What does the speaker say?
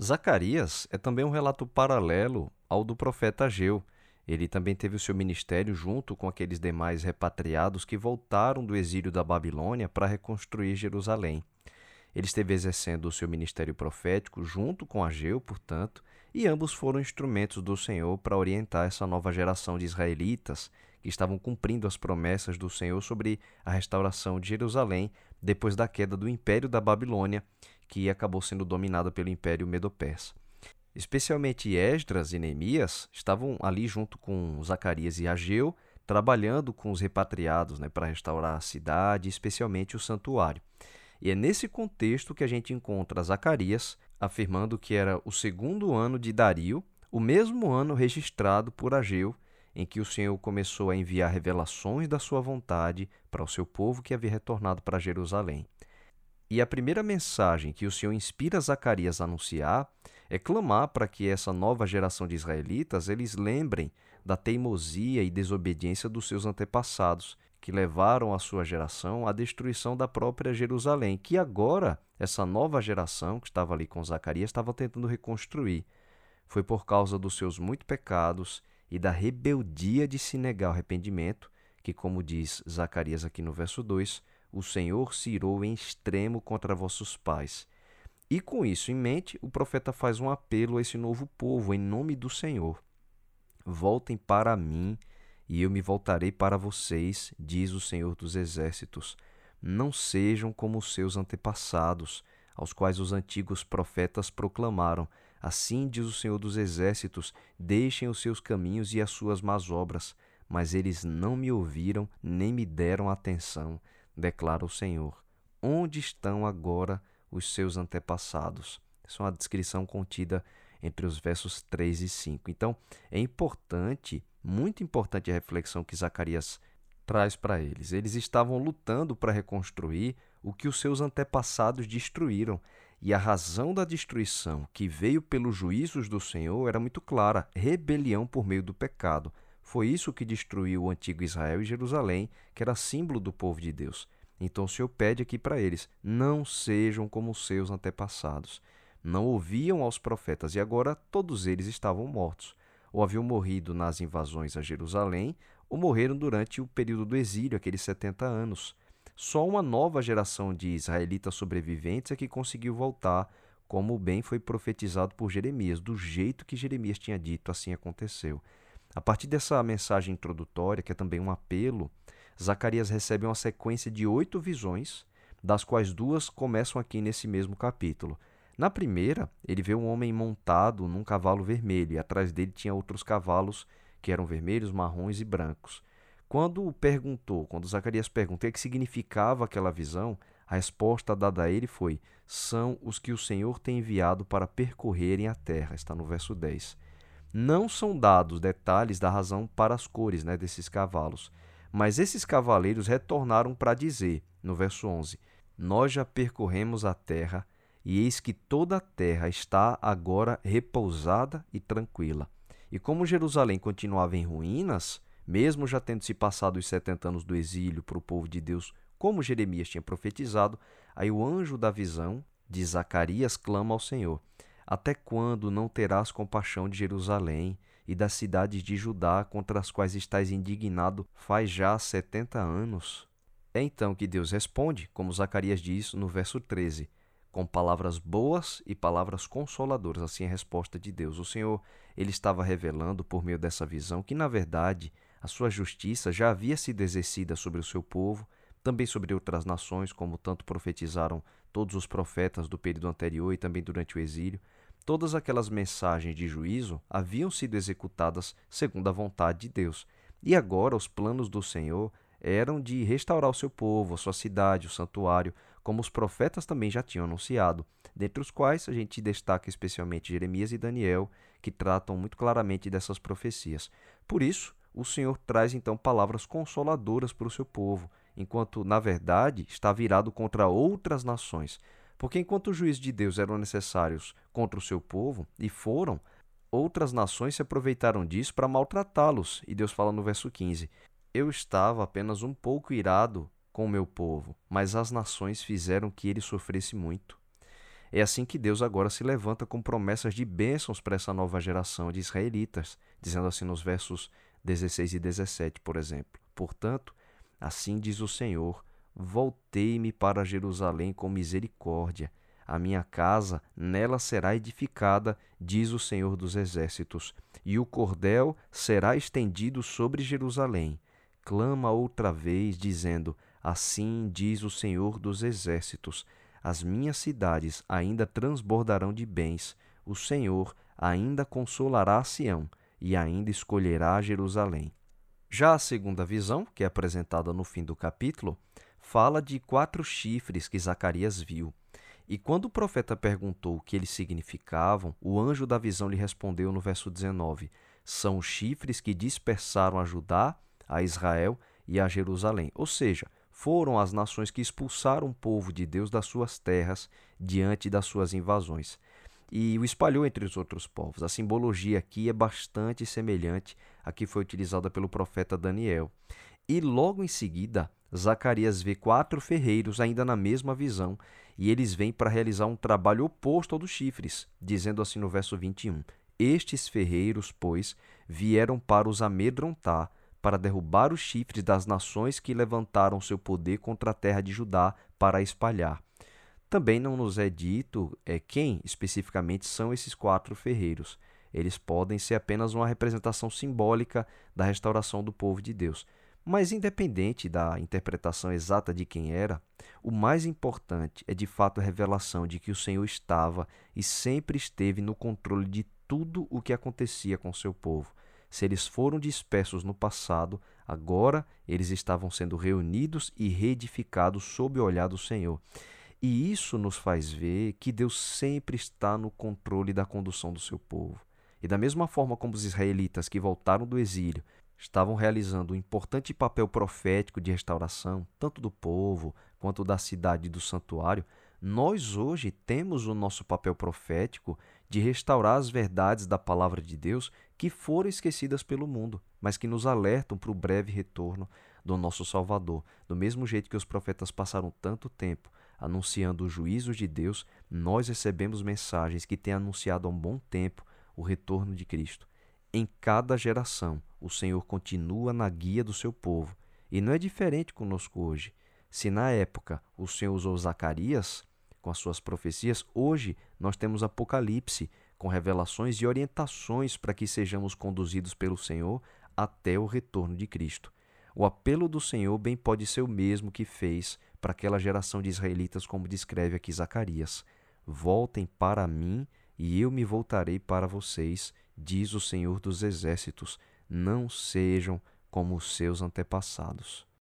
Zacarias é também um relato paralelo ao do profeta Ageu. Ele também teve o seu ministério junto com aqueles demais repatriados que voltaram do exílio da Babilônia para reconstruir Jerusalém. Ele esteve exercendo o seu ministério profético junto com Ageu, portanto, e ambos foram instrumentos do Senhor para orientar essa nova geração de israelitas que estavam cumprindo as promessas do Senhor sobre a restauração de Jerusalém depois da queda do Império da Babilônia, que acabou sendo dominada pelo Império Medo-Persa. Especialmente Esdras e Neemias estavam ali junto com Zacarias e Ageu, trabalhando com os repatriados né, para restaurar a cidade, especialmente o santuário. E é nesse contexto que a gente encontra Zacarias afirmando que era o segundo ano de Dario, o mesmo ano registrado por Ageu, em que o Senhor começou a enviar revelações da sua vontade para o seu povo que havia retornado para Jerusalém. E a primeira mensagem que o Senhor inspira Zacarias a anunciar é clamar para que essa nova geração de israelitas eles lembrem da teimosia e desobediência dos seus antepassados, que levaram a sua geração à destruição da própria Jerusalém, que agora essa nova geração que estava ali com Zacarias estava tentando reconstruir. Foi por causa dos seus muitos pecados e da rebeldia de se negar o arrependimento, que, como diz Zacarias aqui no verso 2, o Senhor se irou em extremo contra vossos pais. E com isso em mente, o profeta faz um apelo a esse novo povo, em nome do Senhor. Voltem para mim, e eu me voltarei para vocês, diz o Senhor dos Exércitos. Não sejam como os seus antepassados, aos quais os antigos profetas proclamaram: Assim diz o Senhor dos Exércitos: deixem os seus caminhos e as suas más obras. Mas eles não me ouviram nem me deram atenção, declara o Senhor. Onde estão agora os seus antepassados? Essa é uma descrição contida entre os versos 3 e 5. Então, é importante, muito importante a reflexão que Zacarias traz para eles. Eles estavam lutando para reconstruir o que os seus antepassados destruíram. E a razão da destruição, que veio pelos juízos do Senhor, era muito clara: rebelião por meio do pecado. Foi isso que destruiu o antigo Israel e Jerusalém, que era símbolo do povo de Deus. Então o Senhor pede aqui para eles: não sejam como seus antepassados. Não ouviam aos profetas e agora todos eles estavam mortos. Ou haviam morrido nas invasões a Jerusalém, ou morreram durante o período do exílio, aqueles 70 anos. Só uma nova geração de israelitas sobreviventes é que conseguiu voltar, como bem foi profetizado por Jeremias, do jeito que Jeremias tinha dito, assim aconteceu. A partir dessa mensagem introdutória, que é também um apelo, Zacarias recebe uma sequência de oito visões, das quais duas começam aqui nesse mesmo capítulo. Na primeira, ele vê um homem montado num cavalo vermelho, e atrás dele tinha outros cavalos que eram vermelhos, marrons e brancos. Quando perguntou, quando Zacarias perguntou o que significava aquela visão, a resposta dada a ele foi: são os que o Senhor tem enviado para percorrerem a terra. Está no verso 10. Não são dados detalhes da razão para as cores né, desses cavalos, mas esses cavaleiros retornaram para dizer, no verso 11: Nós já percorremos a terra, e eis que toda a terra está agora repousada e tranquila. E como Jerusalém continuava em ruínas, mesmo já tendo se passado os 70 anos do exílio para o povo de Deus, como Jeremias tinha profetizado, aí o anjo da visão de Zacarias clama ao Senhor: Até quando não terás compaixão de Jerusalém e das cidades de Judá contra as quais estás indignado faz já setenta anos? É então que Deus responde, como Zacarias diz no verso 13: com palavras boas e palavras consoladoras. Assim é a resposta de Deus. O Senhor, ele estava revelando por meio dessa visão que, na verdade, a sua justiça já havia sido exercida sobre o seu povo, também sobre outras nações, como tanto profetizaram todos os profetas do período anterior e também durante o exílio. Todas aquelas mensagens de juízo haviam sido executadas segundo a vontade de Deus. E agora os planos do Senhor eram de restaurar o seu povo, a sua cidade, o santuário, como os profetas também já tinham anunciado, dentre os quais a gente destaca especialmente Jeremias e Daniel, que tratam muito claramente dessas profecias. Por isso, o Senhor traz então palavras consoladoras para o seu povo, enquanto, na verdade, está virado contra outras nações. Porque enquanto os juízes de Deus eram necessários contra o seu povo, e foram, outras nações se aproveitaram disso para maltratá-los. E Deus fala no verso 15: Eu estava apenas um pouco irado com o meu povo, mas as nações fizeram que ele sofresse muito. É assim que Deus agora se levanta com promessas de bênçãos para essa nova geração de israelitas, dizendo assim nos versos 16 e 17, por exemplo. Portanto, assim diz o Senhor: Voltei-me para Jerusalém com misericórdia. A minha casa nela será edificada, diz o Senhor dos Exércitos, e o cordel será estendido sobre Jerusalém. Clama outra vez, dizendo: Assim diz o Senhor dos Exércitos: As minhas cidades ainda transbordarão de bens. O Senhor ainda consolará Sião e ainda escolherá Jerusalém. Já a segunda visão, que é apresentada no fim do capítulo, fala de quatro chifres que Zacarias viu. E quando o profeta perguntou o que eles significavam, o anjo da visão lhe respondeu no verso 19: São chifres que dispersaram a Judá, a Israel e a Jerusalém. Ou seja, foram as nações que expulsaram o povo de Deus das suas terras diante das suas invasões e o espalhou entre os outros povos. A simbologia aqui é bastante semelhante à que foi utilizada pelo profeta Daniel. E logo em seguida, Zacarias vê quatro ferreiros ainda na mesma visão, e eles vêm para realizar um trabalho oposto ao dos chifres, dizendo assim no verso 21: Estes ferreiros, pois, vieram para os amedrontar, para derrubar os chifres das nações que levantaram seu poder contra a terra de Judá para a espalhar. Também não nos é dito é, quem especificamente são esses quatro ferreiros. Eles podem ser apenas uma representação simbólica da restauração do povo de Deus. Mas, independente da interpretação exata de quem era, o mais importante é de fato a revelação de que o Senhor estava e sempre esteve no controle de tudo o que acontecia com seu povo. Se eles foram dispersos no passado, agora eles estavam sendo reunidos e reedificados sob o olhar do Senhor. E isso nos faz ver que Deus sempre está no controle da condução do seu povo. E da mesma forma como os israelitas que voltaram do exílio estavam realizando um importante papel profético de restauração, tanto do povo quanto da cidade e do santuário, nós hoje temos o nosso papel profético de restaurar as verdades da palavra de Deus que foram esquecidas pelo mundo, mas que nos alertam para o breve retorno do nosso Salvador. Do mesmo jeito que os profetas passaram tanto tempo anunciando os juízos de Deus, nós recebemos mensagens que têm anunciado há um bom tempo o retorno de Cristo. Em cada geração, o Senhor continua na guia do seu povo. E não é diferente conosco hoje. Se na época o Senhor usou Zacarias com as suas profecias, hoje nós temos Apocalipse com revelações e orientações para que sejamos conduzidos pelo Senhor até o retorno de Cristo. O apelo do Senhor bem pode ser o mesmo que fez para aquela geração de israelitas, como descreve aqui Zacarias: Voltem para mim e eu me voltarei para vocês, diz o Senhor dos Exércitos. Não sejam como os seus antepassados.